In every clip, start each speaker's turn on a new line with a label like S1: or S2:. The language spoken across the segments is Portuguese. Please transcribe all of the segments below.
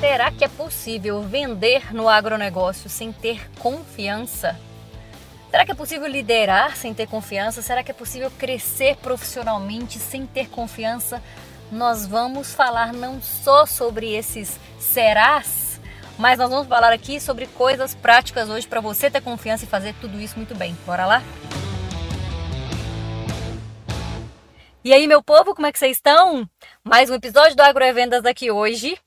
S1: Será que é possível vender no agronegócio sem ter confiança? Será que é possível liderar sem ter confiança? Será que é possível crescer profissionalmente sem ter confiança? Nós vamos falar não só sobre esses serás, mas nós vamos falar aqui sobre coisas práticas hoje para você ter confiança e fazer tudo isso muito bem. Bora lá? E aí, meu povo, como é que vocês estão? Mais um episódio do Agrovendas aqui hoje.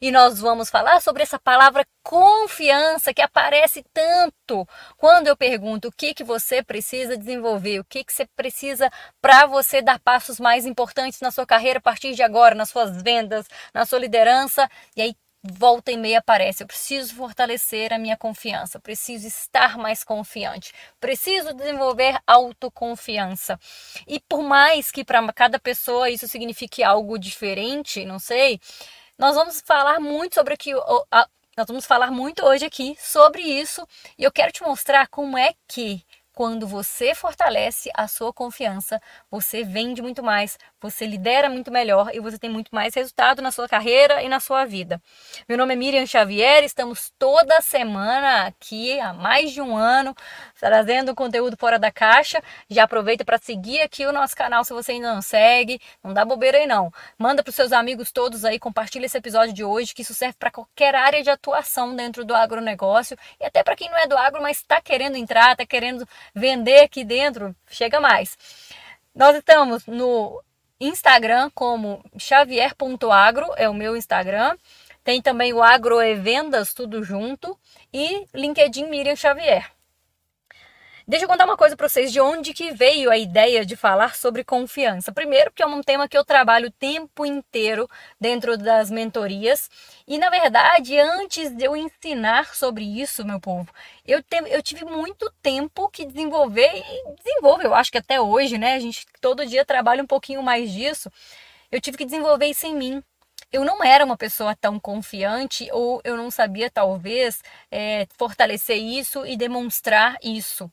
S1: E nós vamos falar sobre essa palavra confiança que aparece tanto quando eu pergunto o que, que você precisa desenvolver, o que, que você precisa para você dar passos mais importantes na sua carreira a partir de agora, nas suas vendas, na sua liderança. E aí volta e meia aparece. Eu preciso fortalecer a minha confiança, preciso estar mais confiante, preciso desenvolver autoconfiança. E por mais que para cada pessoa isso signifique algo diferente, não sei, nós vamos falar muito sobre aqui. Nós vamos falar muito hoje aqui sobre isso e eu quero te mostrar como é que quando você fortalece a sua confiança, você vende muito mais, você lidera muito melhor e você tem muito mais resultado na sua carreira e na sua vida. Meu nome é Miriam Xavier, estamos toda semana aqui há mais de um ano trazendo conteúdo fora da caixa. Já aproveita para seguir aqui o nosso canal se você ainda não segue, não dá bobeira aí não. Manda para os seus amigos todos aí, compartilha esse episódio de hoje que isso serve para qualquer área de atuação dentro do agronegócio e até para quem não é do agro, mas está querendo entrar, está querendo vender aqui dentro, chega mais. Nós estamos no Instagram como xavier.agro, é o meu Instagram. Tem também o Agroevendas, tudo junto. E LinkedIn Miriam Xavier. Deixa eu contar uma coisa para vocês de onde que veio a ideia de falar sobre confiança. Primeiro, porque é um tema que eu trabalho o tempo inteiro dentro das mentorias. E na verdade, antes de eu ensinar sobre isso, meu povo, eu, te, eu tive muito tempo que desenvolver e desenvolve, eu acho que até hoje, né? A gente todo dia trabalha um pouquinho mais disso. Eu tive que desenvolver isso em mim eu não era uma pessoa tão confiante ou eu não sabia, talvez, é, fortalecer isso e demonstrar isso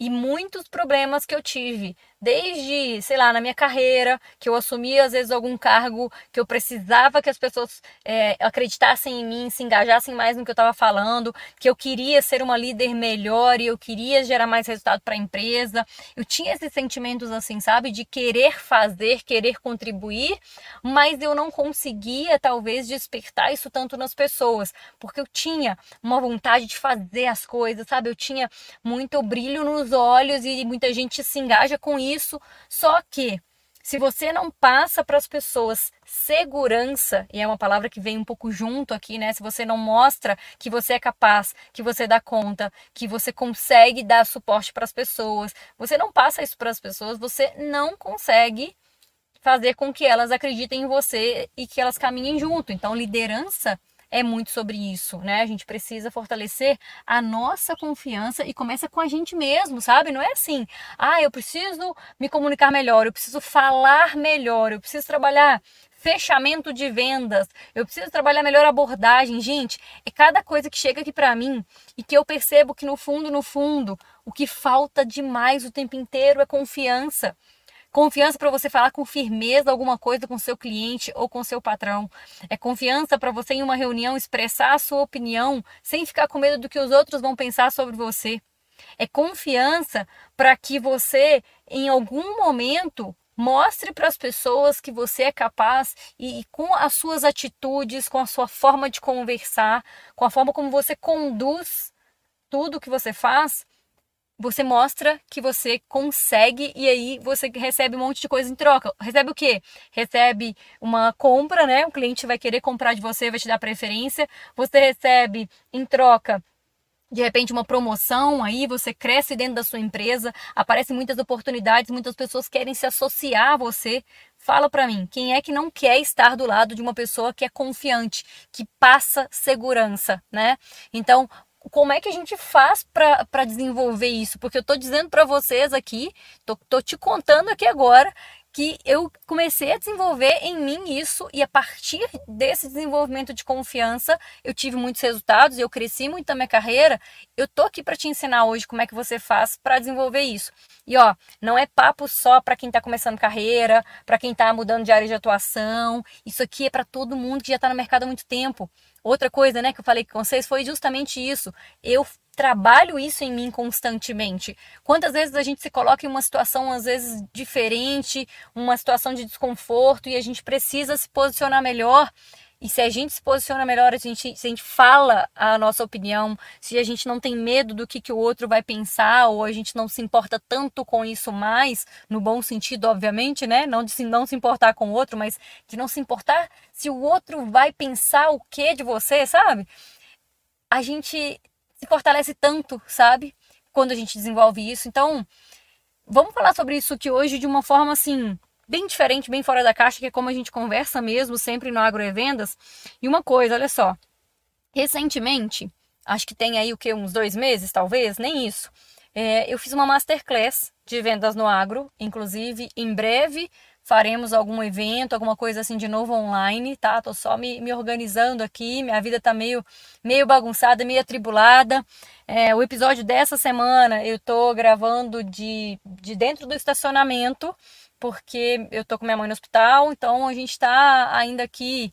S1: e muitos problemas que eu tive desde, sei lá, na minha carreira, que eu assumia às vezes algum cargo que eu precisava que as pessoas é, acreditassem em mim, se engajassem mais no que eu estava falando, que eu queria ser uma líder melhor e eu queria gerar mais resultado para a empresa. Eu tinha esses sentimentos assim, sabe, de querer fazer, querer contribuir, mas eu não conseguia talvez despertar isso tanto nas pessoas, porque eu tinha uma vontade de fazer as coisas, sabe? Eu tinha muito brilho nos olhos e muita gente se engaja com isso isso, só que se você não passa para as pessoas segurança, e é uma palavra que vem um pouco junto aqui, né? Se você não mostra que você é capaz, que você dá conta, que você consegue dar suporte para as pessoas, você não passa isso para as pessoas, você não consegue fazer com que elas acreditem em você e que elas caminhem junto. Então, liderança é muito sobre isso, né? A gente precisa fortalecer a nossa confiança e começa com a gente mesmo, sabe? Não é assim, ah, eu preciso me comunicar melhor, eu preciso falar melhor, eu preciso trabalhar fechamento de vendas, eu preciso trabalhar melhor abordagem. Gente, é cada coisa que chega aqui para mim e que eu percebo que no fundo, no fundo, o que falta demais o tempo inteiro é confiança. Confiança para você falar com firmeza alguma coisa com seu cliente ou com seu patrão. É confiança para você em uma reunião expressar a sua opinião sem ficar com medo do que os outros vão pensar sobre você. É confiança para que você, em algum momento, mostre para as pessoas que você é capaz e, e, com as suas atitudes, com a sua forma de conversar, com a forma como você conduz tudo que você faz, você mostra que você consegue e aí você recebe um monte de coisa em troca. Recebe o quê? Recebe uma compra, né? O cliente vai querer comprar de você, vai te dar preferência. Você recebe em troca de repente uma promoção aí, você cresce dentro da sua empresa, aparecem muitas oportunidades, muitas pessoas querem se associar a você. Fala para mim, quem é que não quer estar do lado de uma pessoa que é confiante, que passa segurança, né? Então, como é que a gente faz para desenvolver isso? Porque eu estou dizendo para vocês aqui, tô te contando aqui agora que eu comecei a desenvolver em mim isso e a partir desse desenvolvimento de confiança eu tive muitos resultados, eu cresci muito na minha carreira. Eu tô aqui para te ensinar hoje como é que você faz para desenvolver isso. E ó, não é papo só para quem está começando carreira, para quem está mudando de área de atuação. Isso aqui é para todo mundo que já está no mercado há muito tempo. Outra coisa, né, que eu falei com vocês foi justamente isso. Eu trabalho isso em mim constantemente. Quantas vezes a gente se coloca em uma situação às vezes diferente, uma situação de desconforto e a gente precisa se posicionar melhor. E se a gente se posiciona melhor, a gente, se a gente fala a nossa opinião, se a gente não tem medo do que, que o outro vai pensar, ou a gente não se importa tanto com isso mais, no bom sentido, obviamente, né? Não de se, não se importar com o outro, mas de não se importar se o outro vai pensar o que de você, sabe? A gente se fortalece tanto, sabe? Quando a gente desenvolve isso. Então, vamos falar sobre isso aqui hoje de uma forma assim, bem diferente, bem fora da caixa, que é como a gente conversa mesmo sempre no Agroevendas. E uma coisa, olha só. Recentemente, acho que tem aí o que, uns dois meses, talvez, nem isso. É, eu fiz uma masterclass de vendas no agro, inclusive em breve faremos algum evento, alguma coisa assim de novo online, tá? Tô só me, me organizando aqui, minha vida tá meio, meio bagunçada, meio atribulada. É, o episódio dessa semana eu tô gravando de, de dentro do estacionamento, porque eu tô com minha mãe no hospital, então a gente tá ainda aqui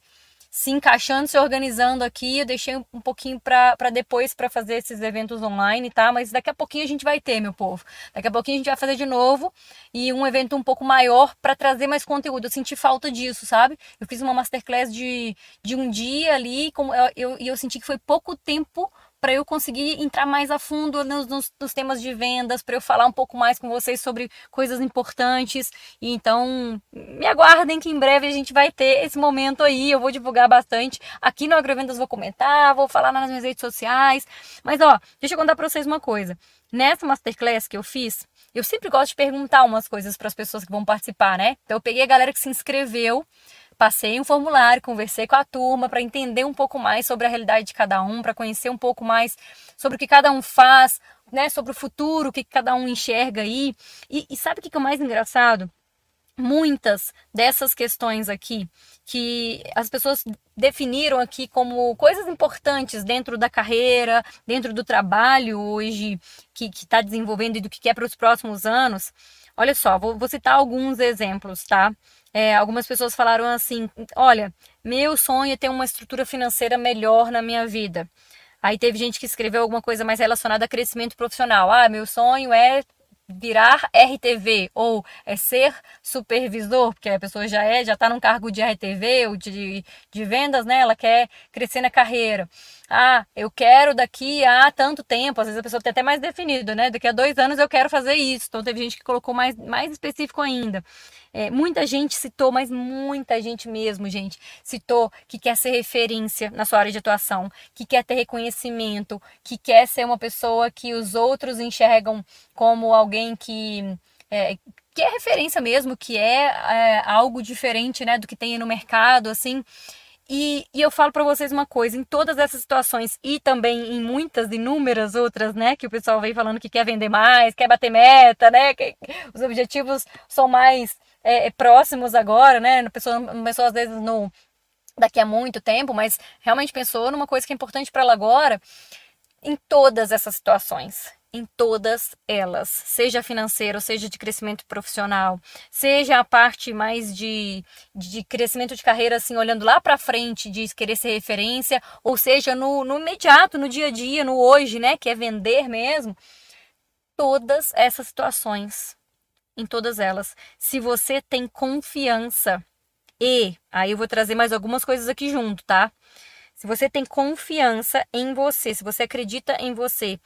S1: se encaixando, se organizando aqui. Eu deixei um pouquinho para depois para fazer esses eventos online, tá? Mas daqui a pouquinho a gente vai ter, meu povo. Daqui a pouquinho a gente vai fazer de novo e um evento um pouco maior para trazer mais conteúdo. Eu senti falta disso, sabe? Eu fiz uma masterclass de, de um dia ali, como eu, eu, eu senti que foi pouco tempo para eu conseguir entrar mais a fundo nos, nos, nos temas de vendas, para eu falar um pouco mais com vocês sobre coisas importantes. E então, me aguardem que em breve a gente vai ter esse momento aí. Eu vou divulgar bastante. Aqui no Agrovendas vou comentar, vou falar nas minhas redes sociais. Mas ó, deixa eu contar para vocês uma coisa. Nessa masterclass que eu fiz, eu sempre gosto de perguntar umas coisas para as pessoas que vão participar, né? Então eu peguei a galera que se inscreveu passei um formulário, conversei com a turma para entender um pouco mais sobre a realidade de cada um, para conhecer um pouco mais sobre o que cada um faz, né, sobre o futuro, o que cada um enxerga aí. E, e sabe o que é o mais engraçado? Muitas dessas questões aqui que as pessoas definiram aqui como coisas importantes dentro da carreira, dentro do trabalho hoje que está desenvolvendo e do que quer para os próximos anos. Olha só, vou, vou citar alguns exemplos, tá? É, algumas pessoas falaram assim: olha, meu sonho é ter uma estrutura financeira melhor na minha vida. Aí teve gente que escreveu alguma coisa mais relacionada a crescimento profissional. Ah, meu sonho é virar RTV ou é ser supervisor, porque a pessoa já é, já está num cargo de RTV ou de, de vendas, né? Ela quer crescer na carreira. Ah, eu quero daqui a tanto tempo, às vezes a pessoa tem até mais definido, né? Daqui a dois anos eu quero fazer isso. Então teve gente que colocou mais, mais específico ainda. É, muita gente citou, mas muita gente mesmo, gente, citou que quer ser referência na sua área de atuação, que quer ter reconhecimento, que quer ser uma pessoa que os outros enxergam como alguém que. É, que é referência mesmo, que é, é algo diferente, né, do que tem no mercado, assim. E, e, eu falo para vocês uma coisa, em todas essas situações e também em muitas, inúmeras outras, né, que o pessoal vem falando que quer vender mais, quer bater meta, né, que os objetivos são mais é, é, próximos agora, né, a pessoa, a pessoa às vezes no daqui a muito tempo, mas realmente pensou numa coisa que é importante para ela agora, em todas essas situações em todas elas, seja financeiro, seja de crescimento profissional, seja a parte mais de, de crescimento de carreira, assim, olhando lá para frente, de querer ser referência, ou seja, no, no imediato, no dia a dia, no hoje, né, que é vender mesmo. Todas essas situações, em todas elas, se você tem confiança e, aí eu vou trazer mais algumas coisas aqui junto, tá? Se você tem confiança em você, se você acredita em você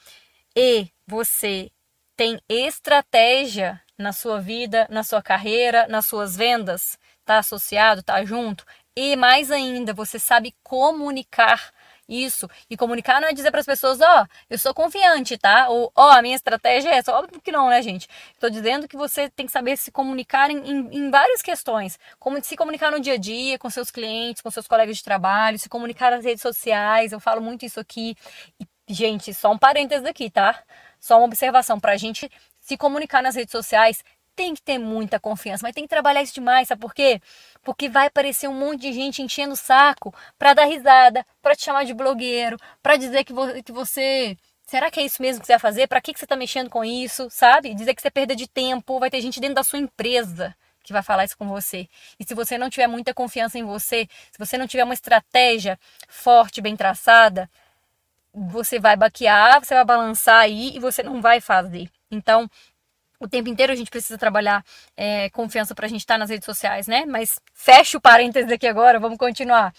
S1: e você tem estratégia na sua vida, na sua carreira, nas suas vendas, tá associado, tá junto, e mais ainda, você sabe comunicar isso. E comunicar não é dizer para as pessoas, ó, oh, eu sou confiante, tá? Ou, ó, oh, a minha estratégia é essa. Óbvio que não, né, gente? Estou dizendo que você tem que saber se comunicar em, em, em, várias questões. Como se comunicar no dia a dia, com seus clientes, com seus colegas de trabalho, se comunicar nas redes sociais. Eu falo muito isso aqui. E Gente, só um parênteses aqui, tá? Só uma observação para a gente se comunicar nas redes sociais tem que ter muita confiança, mas tem que trabalhar isso demais, sabe por quê? Porque vai aparecer um monte de gente enchendo o saco para dar risada, para te chamar de blogueiro, para dizer que, vo que você Será que é isso mesmo que você vai fazer? Para que, que você está mexendo com isso? Sabe? Dizer que você perda de tempo. Vai ter gente dentro da sua empresa que vai falar isso com você. E se você não tiver muita confiança em você, se você não tiver uma estratégia forte, bem traçada, você vai baquear, você vai balançar aí e você não vai fazer. Então, o tempo inteiro a gente precisa trabalhar é, confiança para a gente estar tá nas redes sociais, né? Mas fecha o parênteses aqui agora, vamos continuar.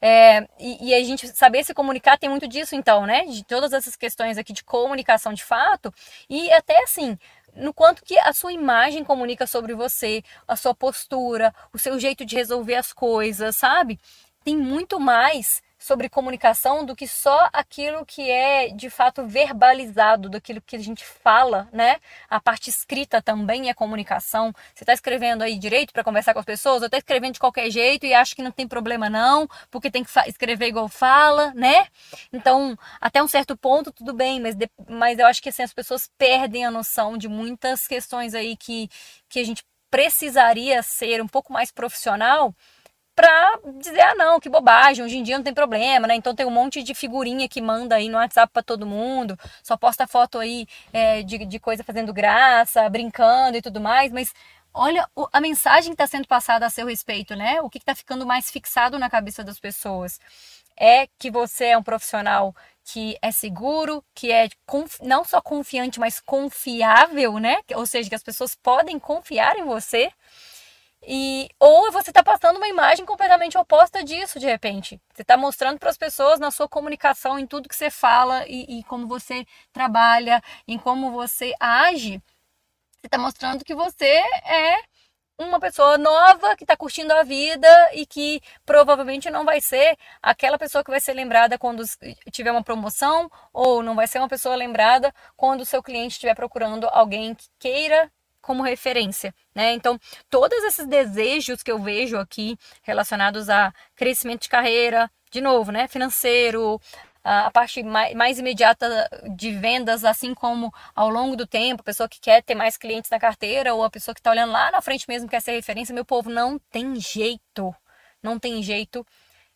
S1: É, e, e, a gente saber se comunicar tem muito disso, então, né? De todas essas questões aqui de comunicação de fato e até assim. No quanto que a sua imagem comunica sobre você, a sua postura, o seu jeito de resolver as coisas, sabe? Tem muito mais sobre comunicação do que só aquilo que é de fato verbalizado, daquilo que a gente fala, né? A parte escrita também é comunicação. Você está escrevendo aí direito para conversar com as pessoas, ou está escrevendo de qualquer jeito e acha que não tem problema não, porque tem que escrever igual fala, né? Então, até um certo ponto tudo bem, mas, de, mas eu acho que assim, as pessoas perdem a noção de muitas questões aí que, que a gente precisaria ser um pouco mais profissional pra dizer, ah não, que bobagem, hoje em dia não tem problema, né? Então tem um monte de figurinha que manda aí no WhatsApp para todo mundo, só posta foto aí é, de, de coisa fazendo graça, brincando e tudo mais, mas olha a mensagem que está sendo passada a seu respeito, né? O que está ficando mais fixado na cabeça das pessoas é que você é um profissional que é seguro, que é não só confiante, mas confiável, né? Ou seja, que as pessoas podem confiar em você. E, ou você está passando uma imagem completamente oposta disso, de repente. Você está mostrando para as pessoas na sua comunicação, em tudo que você fala e, e como você trabalha, em como você age. Você está mostrando que você é uma pessoa nova que está curtindo a vida e que provavelmente não vai ser aquela pessoa que vai ser lembrada quando tiver uma promoção ou não vai ser uma pessoa lembrada quando o seu cliente estiver procurando alguém que queira como referência, né? Então, todos esses desejos que eu vejo aqui relacionados a crescimento de carreira, de novo, né, financeiro, a parte mais, imediata de vendas, assim como ao longo do tempo, a pessoa que quer ter mais clientes na carteira ou a pessoa que está olhando lá na frente mesmo quer ser referência, meu povo, não tem jeito, não tem jeito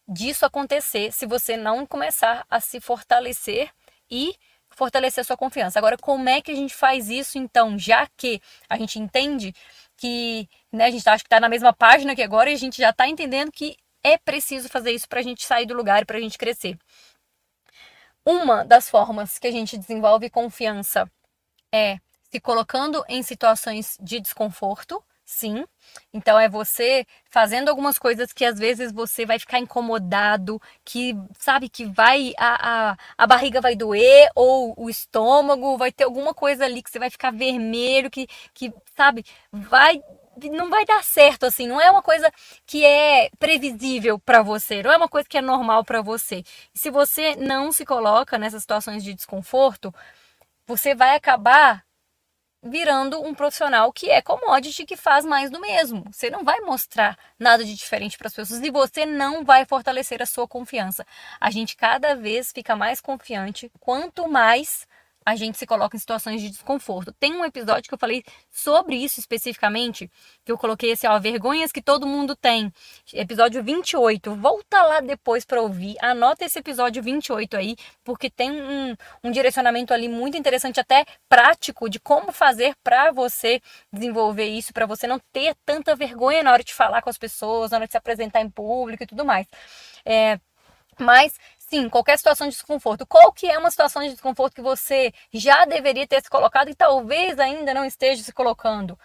S1: disso acontecer se você não começar a se fortalecer e fortalecer sua confiança. Agora, como é que a gente faz isso então, já que a gente entende que né, a gente acha que está na mesma página que agora e a gente já está entendendo que é preciso fazer isso para a gente sair do lugar e para a gente crescer. Uma das formas que a gente desenvolve confiança é se colocando em situações de desconforto, sim. Então é você fazendo algumas coisas que às vezes você vai ficar incomodado, que sabe que vai a, a, a barriga vai doer ou o estômago vai ter alguma coisa ali que você vai ficar vermelho, que, que sabe, vai não vai dar certo assim, não é uma coisa que é previsível para você, não é uma coisa que é normal para você. Se você não se coloca nessas situações de desconforto, você vai acabar virando um profissional que é commodity, que faz mais do mesmo. Você não vai mostrar nada de diferente para as pessoas e você não vai fortalecer a sua confiança. A gente cada vez fica mais confiante quanto mais a gente se coloca em situações de desconforto. Tem um episódio que eu falei sobre isso especificamente, que eu coloquei assim, ó, vergonhas que todo mundo tem. Episódio 28. Volta lá depois para ouvir. Anota esse episódio 28 aí, porque tem um, um direcionamento ali muito interessante, até prático, de como fazer para você desenvolver isso, para você não ter tanta vergonha na hora de falar com as pessoas, na hora de se apresentar em público e tudo mais. É, mas Sim, qualquer situação de desconforto. Qual que é uma situação de desconforto que você já deveria ter se colocado e talvez ainda não esteja se colocando?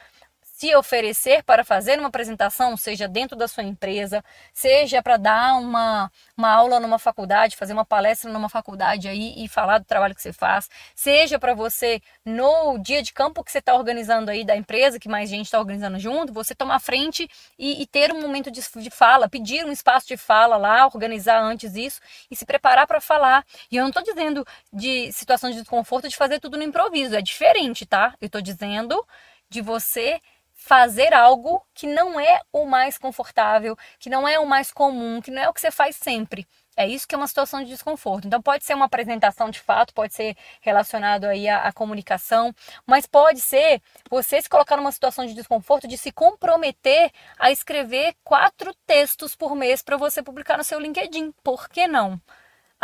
S1: Se oferecer para fazer uma apresentação, seja dentro da sua empresa, seja para dar uma, uma aula numa faculdade, fazer uma palestra numa faculdade aí e falar do trabalho que você faz, seja para você no dia de campo que você está organizando aí da empresa, que mais gente está organizando junto, você tomar frente e, e ter um momento de, de, fala, pedir um espaço de fala lá, organizar antes isso e se preparar para falar. E eu não estou dizendo de situação de desconforto de fazer tudo no improviso, é diferente, tá? Eu estou dizendo de você fazer algo que não é o mais confortável, que não é o mais comum, que não é o que você faz sempre. É isso que é uma situação de desconforto. Então pode ser uma apresentação de fato, pode ser relacionado aí à, à, comunicação, mas pode ser você se colocar numa situação de desconforto de se comprometer a escrever quatro textos por mês para você publicar no seu LinkedIn. Por que não?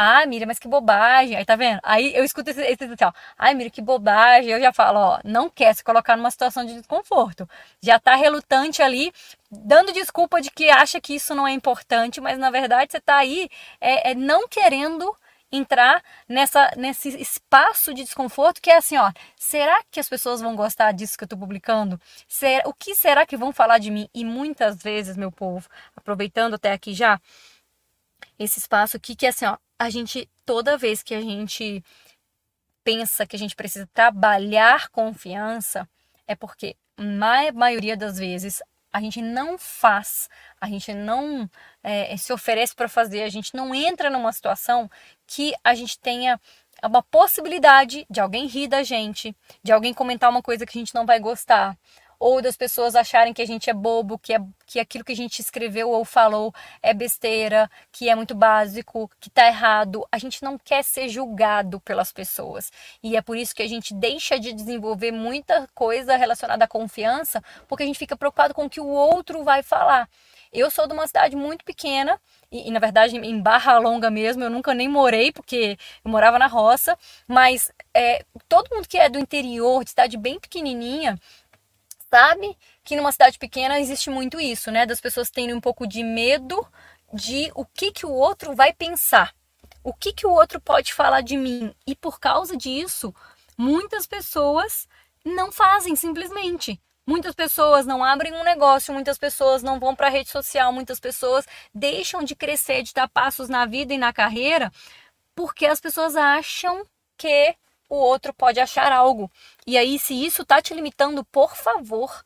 S1: Ah, Miriam, mas que bobagem. Aí tá vendo? Aí eu escuto esse, esse assim, ó. Ai, Miriam, que bobagem. Eu já falo, ó, não quer se colocar numa situação de desconforto. Já tá relutante ali, dando desculpa de que acha que isso não é importante, mas na verdade você tá aí é, é não querendo entrar nessa, nesse espaço de desconforto que é assim, ó, será que as pessoas vão gostar disso que eu tô publicando? Será, o que será que vão falar de mim? E muitas vezes, meu povo, aproveitando até aqui já, esse espaço aqui que é assim, ó, a gente, toda vez que a gente pensa que a gente precisa trabalhar confiança, é porque, na maioria das vezes, a gente não faz, a gente não é, se oferece para fazer, a gente não entra numa situação que a gente tenha uma possibilidade de alguém rir da gente, de alguém comentar uma coisa que a gente não vai gostar, ou das pessoas acharem que a gente é bobo, que, é, que aquilo que a gente escreveu ou falou é besteira, que é muito básico, que tá errado. A gente não quer ser julgado pelas pessoas. E é por isso que a gente deixa de desenvolver muita coisa relacionada à confiança, porque a gente fica preocupado com o que o outro vai falar. Eu sou de uma cidade muito pequena, e, e, na verdade em Barra Longa mesmo, eu nunca nem morei, porque eu morava na roça, mas é, todo mundo que é do interior, de cidade bem pequenininha, sabe que numa cidade pequena existe muito isso, né? Das pessoas terem um pouco de medo de o que, que o outro vai pensar. O que, que o outro pode falar de mim. E por causa disso, muitas pessoas não fazem simplesmente. Muitas pessoas não abrem um negócio, muitas pessoas não vão para a rede social, muitas pessoas deixam de crescer, de dar passos na vida e na carreira, porque as pessoas acham que o outro pode achar algo. E aí, se isso tá te limitando, por favor,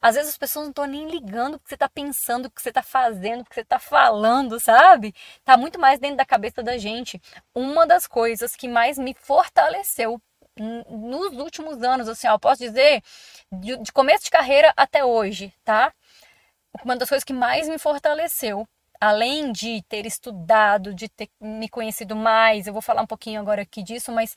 S1: às vezes as pessoas não estão nem ligando o que você está pensando, o que você está fazendo, o que você está falando, sabe? Tá muito mais dentro da cabeça da gente. Uma das coisas que mais me fortaleceu nos últimos anos, assim, ó, posso dizer, de, de começo de carreira até hoje, tá? Uma das coisas que mais me fortaleceu além de ter estudado, de ter me conhecido mais, eu vou falar um pouquinho agora aqui disso, mas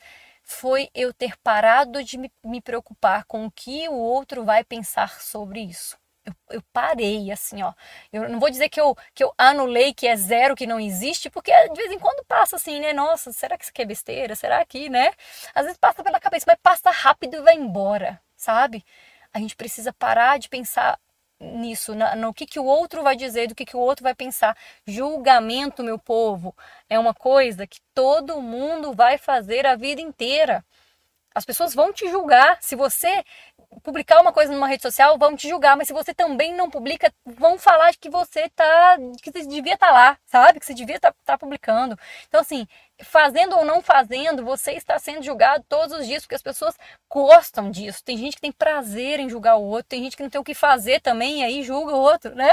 S1: foi eu ter parado de me, preocupar com o que o outro vai pensar sobre isso. Eu, eu, parei, assim, ó. Eu não vou dizer que eu, que eu anulei, que é zero, que não existe, porque de vez em quando passa assim, né? Nossa, será que isso aqui é besteira? Será que, né? Às vezes passa pela cabeça, mas passa rápido e vai embora, sabe? A gente precisa parar de pensar nisso, no que, que o outro vai dizer, do que, que o outro vai pensar. Julgamento, meu povo, é uma coisa que todo mundo vai fazer a vida inteira. As pessoas vão te julgar. Se você publicar uma coisa numa rede social, vão te julgar, mas se você também não publica, vão falar que você tá que você devia estar tá lá, sabe? Que você devia estar tá, tá publicando. Então assim, fazendo ou não fazendo, você está sendo julgado todos os dias, porque as pessoas gostam disso. Tem gente que tem prazer em julgar o outro, tem gente que não tem o que fazer também e aí julga o outro, né?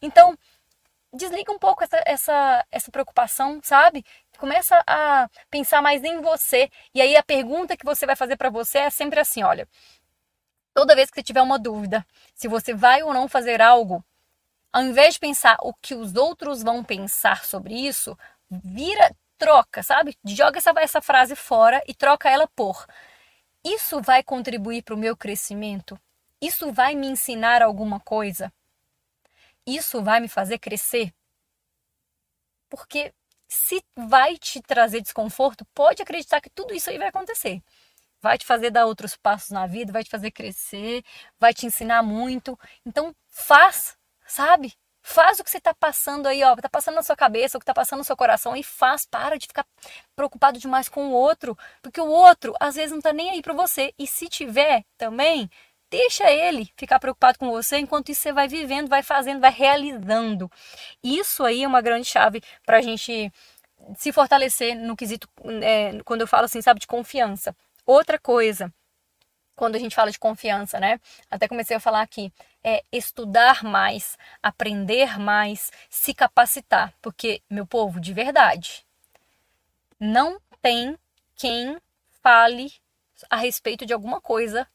S1: Então, desliga um pouco essa, essa, essa preocupação, sabe? Começa a pensar mais em você. E aí a pergunta que você vai fazer para você é sempre assim, olha, toda vez que você tiver uma dúvida, se você vai ou não fazer algo, ao invés de pensar o que os outros vão pensar sobre isso, vira troca, sabe? Joga essa, essa frase fora e troca ela por. Isso vai contribuir para o meu crescimento? Isso vai me ensinar alguma coisa? Isso vai me fazer crescer? Porque se vai te trazer desconforto, pode acreditar que tudo isso aí vai acontecer. Vai te fazer dar outros passos na vida, vai te fazer crescer, vai te ensinar muito. Então, faz, sabe? Faz o que você está passando aí, ó, está passando na sua cabeça, o que está passando no seu coração e faz. Para de ficar preocupado demais com o outro, porque o outro às vezes não está nem aí para você. E se tiver também, deixa ele ficar preocupado com você, enquanto isso você vai vivendo, vai fazendo, vai realizando. Isso aí é uma grande chave para a gente se fortalecer no quesito, é, quando eu falo assim, sabe, de confiança. Outra coisa quando a gente fala de confiança, né? Até comecei a falar aqui, é estudar mais, aprender mais, se capacitar, porque meu povo, de verdade, não tem quem fale a respeito de alguma coisa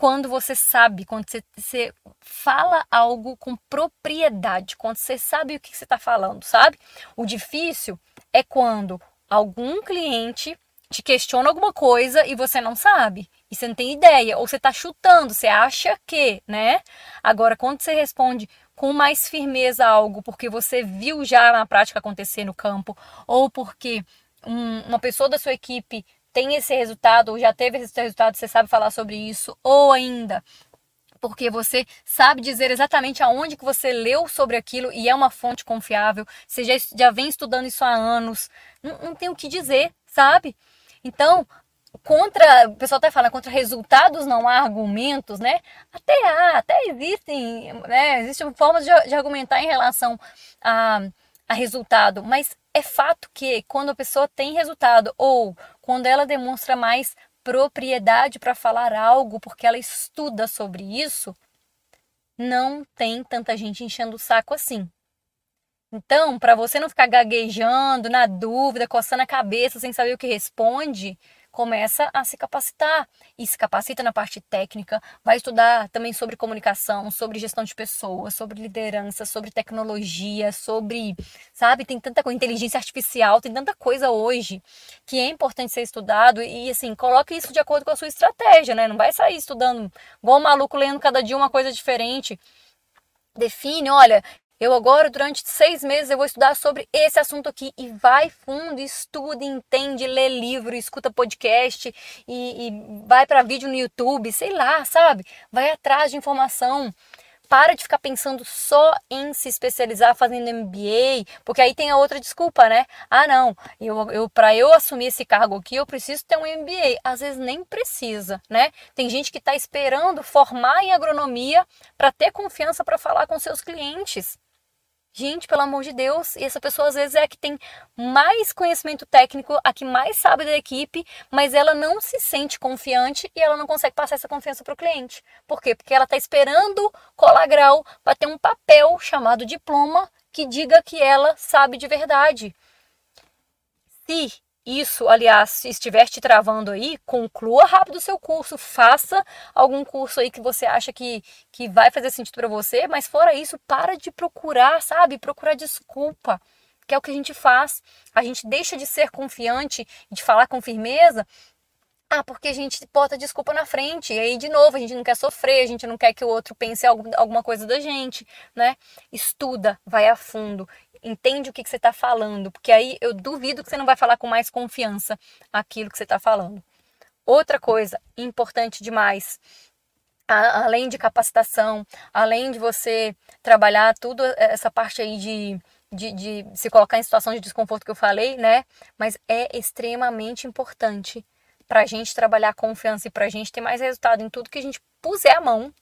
S1: quando você sabe, quando você, você fala algo com propriedade, quando você sabe o que você está falando, sabe? O difícil é quando algum cliente te questiona alguma coisa e você não sabe. E você não tem ideia. Ou você está chutando, você acha que, né? Agora, quando você responde com mais firmeza algo, porque você viu já na prática acontecer no campo, ou porque um, uma pessoa da sua equipe tem esse resultado, ou já teve esse resultado, você sabe falar sobre isso, ou ainda porque você sabe dizer exatamente aonde que você leu sobre aquilo e é uma fonte confiável, você já, já vem estudando isso há anos, não, não tem o que dizer, sabe? Então, contra, o pessoal até fala, contra resultados não há argumentos, né? Até há, até existem, né? Existem formas de, de argumentar em relação a, a resultado, mas é fato que quando a pessoa tem resultado ou quando ela demonstra mais propriedade para falar algo porque ela estuda sobre isso, não tem tanta gente enchendo o saco assim. Então, para você não ficar gaguejando, na dúvida, coçando a cabeça sem saber o que responde, começa a se capacitar e se capacita na parte técnica, vai estudar também sobre comunicação, sobre gestão de pessoas, sobre liderança, sobre tecnologia, sobre, sabe, tem tanta coisa, inteligência artificial, tem tanta coisa hoje que é importante ser estudado e assim, coloque isso de acordo com a sua estratégia, né? Não vai sair estudando igual um maluco lendo cada dia uma coisa diferente define, olha, eu agora, durante seis meses, eu vou estudar sobre esse assunto aqui. E vai fundo, estuda, entende, lê livro, escuta podcast e, e vai para vídeo no YouTube, sei lá, sabe? Vai atrás de informação. Para de ficar pensando só em se especializar fazendo MBA, porque aí tem a outra desculpa, né? Ah, não, eu, eu para eu assumir esse cargo aqui, eu preciso ter um MBA. Às vezes nem precisa, né? Tem gente que está esperando formar em agronomia para ter confiança para falar com seus clientes. Gente, pelo amor de Deus, e essa pessoa às vezes é a que tem mais conhecimento técnico, a que mais sabe da equipe, mas ela não se sente confiante e ela não consegue passar essa confiança para o cliente. Por quê? Porque ela está esperando colar grau para ter um papel chamado diploma que diga que ela sabe de verdade. Se isso, aliás, estiver te travando aí, conclua rápido o seu curso, faça algum curso aí que você acha que, que vai fazer sentido para você, mas fora isso, para de procurar, sabe? Procurar desculpa, que é o que a gente faz. A gente deixa de ser confiante, de falar com firmeza, ah, porque a gente bota desculpa na frente. E aí, de novo, a gente não quer sofrer, a gente não quer que o outro pense alguma coisa da gente, né? Estuda, vai a fundo entende o que, que você está falando, porque aí eu duvido que você não vai falar com mais confiança aquilo que você está falando. Outra coisa importante demais, a, além de capacitação, além de você trabalhar tudo essa parte aí de, de, de se colocar em situação de desconforto que eu falei, né? Mas é extremamente importante para a gente trabalhar confiança e para a gente ter mais resultado em tudo que a gente puser a mão,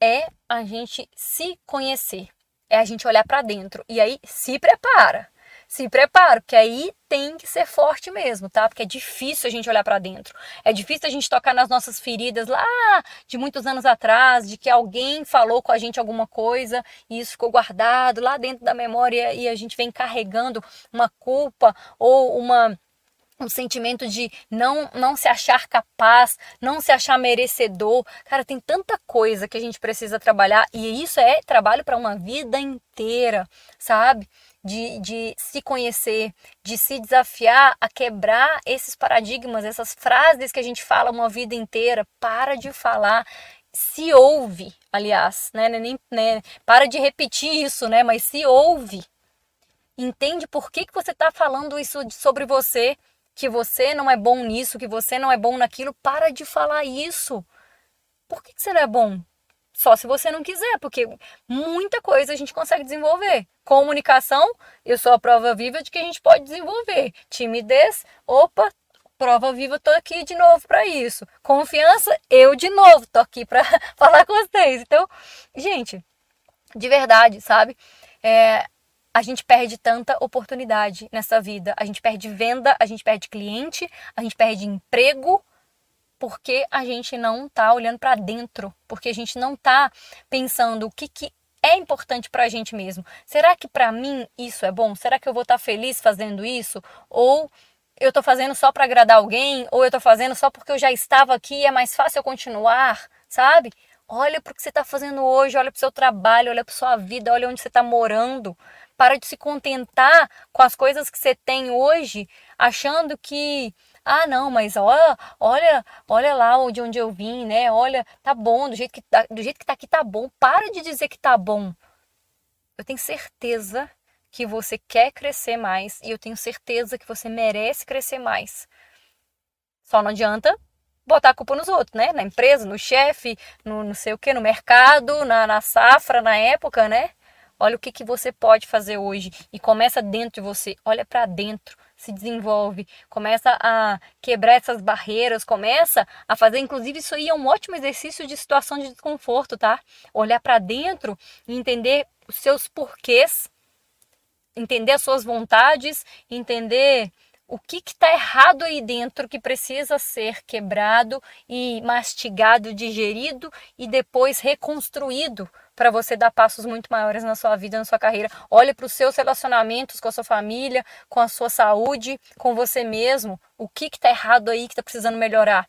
S1: é a gente se conhecer é a gente olhar para dentro. E aí se prepara. Se prepara, porque aí tem que ser forte mesmo, tá? Porque é difícil a gente olhar para dentro. É difícil a gente tocar nas nossas feridas lá de muitos anos atrás, de que alguém falou com a gente alguma coisa e isso ficou guardado lá dentro da memória e a gente vem carregando uma culpa ou uma um sentimento de não não se achar capaz, não se achar merecedor. Cara, tem tanta coisa que a gente precisa trabalhar e isso é trabalho para uma vida inteira, sabe? De, de se conhecer, de se desafiar a quebrar esses paradigmas, essas frases que a gente fala uma vida inteira. Para de falar se ouve, aliás, né? Nem, né? Para de repetir isso, né? Mas se ouve. Entende por que, que você está falando isso sobre você que você não é bom nisso, que você não é bom naquilo, para de falar isso. Por que você não é bom? Só se você não quiser, porque muita coisa a gente consegue desenvolver. Comunicação, eu sou a prova viva de que a gente pode desenvolver. Timidez, opa, prova viva, tô aqui de novo para isso. Confiança, eu de novo tô aqui para falar com vocês. Então, gente, de verdade, sabe? É, a gente perde tanta oportunidade nessa vida. A gente perde venda, a gente perde cliente, a gente perde emprego, porque a gente não tá olhando para dentro, porque a gente não tá pensando o que, que é importante para a gente mesmo. Será que para mim isso é bom? Será que eu vou estar tá feliz fazendo isso? Ou eu estou fazendo só para agradar alguém? Ou eu estou fazendo só porque eu já estava aqui e é mais fácil eu continuar? sabe? Olha para o que você está fazendo hoje, olha para o seu trabalho, olha para sua vida, olha onde você está morando. Para de se contentar com as coisas que você tem hoje, achando que ah, não, mas olha, olha, olha lá de onde eu vim, né? Olha, tá bom, do jeito que tá, do jeito que tá aqui tá bom. Para de dizer que tá bom. Eu tenho certeza que você quer crescer mais e eu tenho certeza que você merece crescer mais. Só não adianta botar a culpa nos outros, né? Na empresa, no chefe, no não sei o que, no mercado, na, na safra, na época, né? Olha o que, que você pode fazer hoje. E começa dentro de você. Olha para dentro, se desenvolve, começa a quebrar essas barreiras, começa a fazer, inclusive isso aí é um ótimo exercício de situação de desconforto, tá? Olhar para dentro e entender os seus porquês, entender as suas vontades, entender o que está errado aí dentro que precisa ser quebrado e mastigado, digerido e depois reconstruído para você dar passos muito maiores na sua vida, na sua carreira. Olhe para os seus relacionamentos com a sua família, com a sua saúde, com você mesmo. O que está errado aí que está precisando melhorar?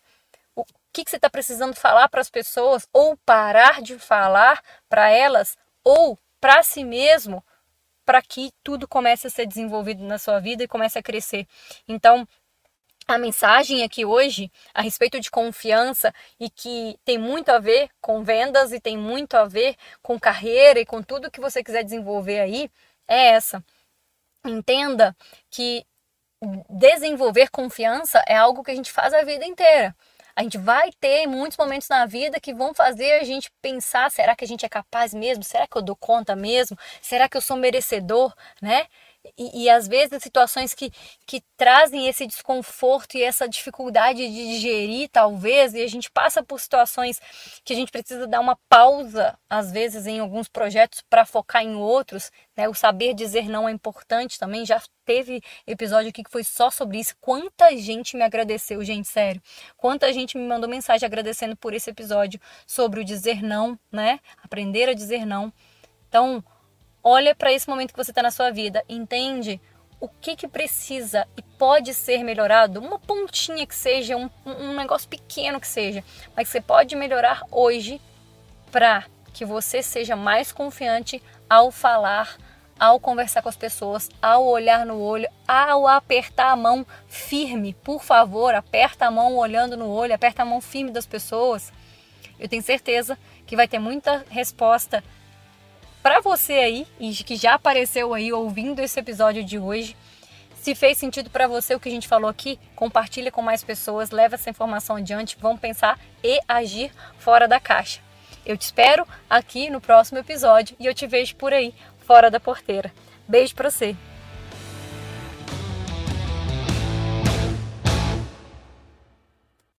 S1: O que, que você está precisando falar para as pessoas ou parar de falar para elas ou para si mesmo para que tudo comece a ser desenvolvido na sua vida e comece a crescer. Então, a mensagem aqui hoje a respeito de confiança e que tem muito a ver com vendas e tem muito a ver com carreira e com tudo que você quiser desenvolver aí é essa. Entenda que desenvolver confiança é algo que a gente faz a vida inteira. A gente vai ter muitos momentos na vida que vão fazer a gente pensar: será que a gente é capaz mesmo? Será que eu dou conta mesmo? Será que eu sou merecedor, né? E, e, às vezes situações que, que trazem esse desconforto e essa dificuldade de digerir, talvez, e a gente passa por situações que a gente precisa dar uma pausa, às vezes, em alguns projetos para focar em outros. Né? O saber dizer não é importante também. Já teve episódio aqui que foi só sobre isso. Quanta gente me agradeceu, gente, sério. Quanta gente me mandou mensagem agradecendo por esse episódio sobre o dizer não, né? Aprender a dizer não. Então, Olha para esse momento que você está na sua vida, entende o que, que precisa e pode ser melhorado, uma pontinha que seja, um, um negócio pequeno que seja, mas você pode melhorar hoje para que você seja mais confiante ao falar, ao conversar com as pessoas, ao olhar no olho, ao apertar a mão firme. Por favor, aperta a mão olhando no olho, aperta a mão firme das pessoas. Eu tenho certeza que vai ter muita resposta para você aí que já apareceu aí ouvindo esse episódio de hoje, se fez sentido para você o que a gente falou aqui, compartilha com mais pessoas, leva essa informação adiante, vão pensar e agir fora da caixa. Eu te espero aqui no próximo episódio e eu te vejo por aí, fora da porteira. Beijo para você.